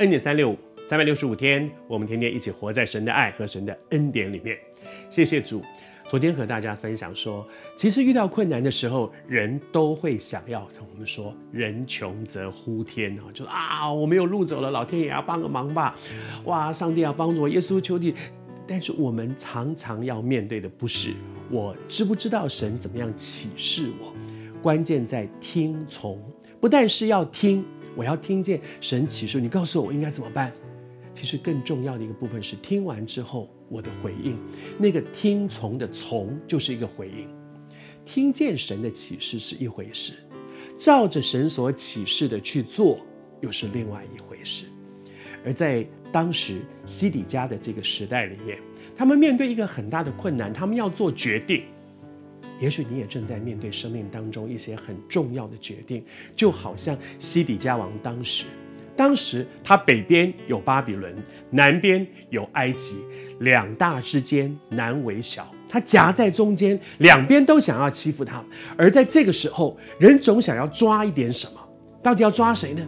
恩典三六五，三百六十五天，我们天天一起活在神的爱和神的恩典里面。谢谢主。昨天和大家分享说，其实遇到困难的时候，人都会想要，我们说人穷则呼天啊，就啊，我没有路走了，老天爷要帮个忙吧，哇，上帝要帮助我，耶稣求你。但是我们常常要面对的不是我知不知道神怎么样启示我，关键在听从，不但是要听，我要听见神启示，你告诉我我应该怎么办。其实更重要的一个部分是听完之后。我的回应，那个听从的从就是一个回应。听见神的启示是一回事，照着神所启示的去做又是另外一回事。而在当时西底家的这个时代里面，他们面对一个很大的困难，他们要做决定。也许你也正在面对生命当中一些很重要的决定，就好像西底家王当时。当时他北边有巴比伦，南边有埃及，两大之间难为小，他夹在中间，两边都想要欺负他。而在这个时候，人总想要抓一点什么，到底要抓谁呢？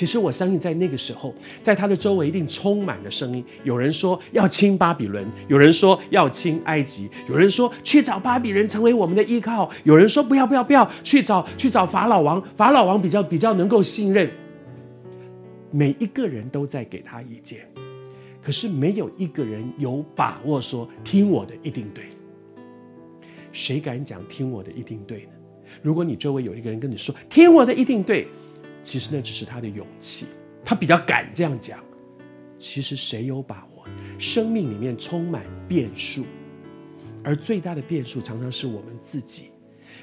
其实我相信，在那个时候，在他的周围一定充满了声音。有人说要亲巴比伦，有人说要亲埃及，有人说去找巴比伦成为我们的依靠，有人说不要不要不要去找去找法老王，法老王比较比较能够信任。每一个人都在给他意见，可是没有一个人有把握说听我的一定对。谁敢讲听我的一定对呢？如果你周围有一个人跟你说听我的一定对，其实那只是他的勇气，他比较敢这样讲。其实谁有把握？生命里面充满变数，而最大的变数常常是我们自己。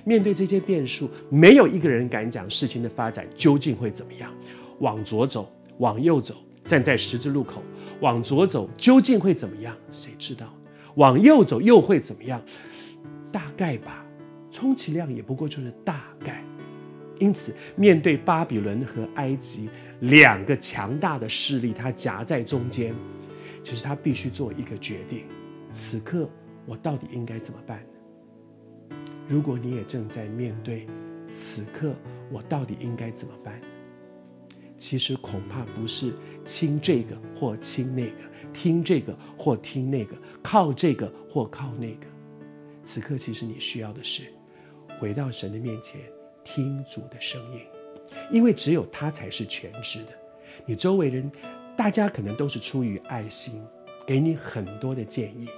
面对这些变数，没有一个人敢讲事情的发展究竟会怎么样，往左走。往右走，站在十字路口，往左走究竟会怎么样？谁知道？往右走又会怎么样？大概吧，充其量也不过就是大概。因此，面对巴比伦和埃及两个强大的势力，他夹在中间，其实他必须做一个决定：此刻我到底应该怎么办？如果你也正在面对，此刻我到底应该怎么办？其实恐怕不是亲这个或亲那个，听这个或听那个，靠这个或靠那个。此刻，其实你需要的是回到神的面前，听主的声音，因为只有他才是全知的。你周围人，大家可能都是出于爱心，给你很多的建议。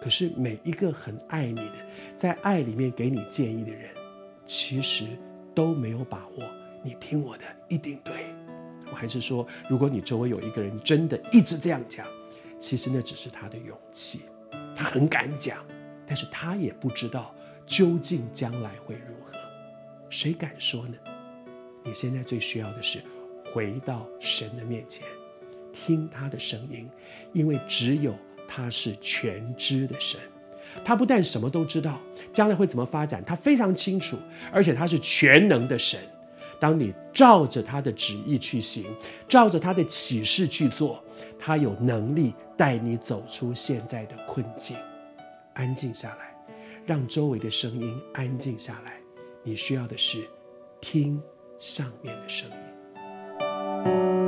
可是每一个很爱你的，在爱里面给你建议的人，其实都没有把握。你听我的，一定对。我还是说，如果你周围有一个人真的一直这样讲，其实那只是他的勇气，他很敢讲，但是他也不知道究竟将来会如何。谁敢说呢？你现在最需要的是回到神的面前，听他的声音，因为只有他是全知的神，他不但什么都知道，将来会怎么发展，他非常清楚，而且他是全能的神。当你照着他的旨意去行，照着他的启示去做，他有能力带你走出现在的困境。安静下来，让周围的声音安静下来。你需要的是听上面的声音。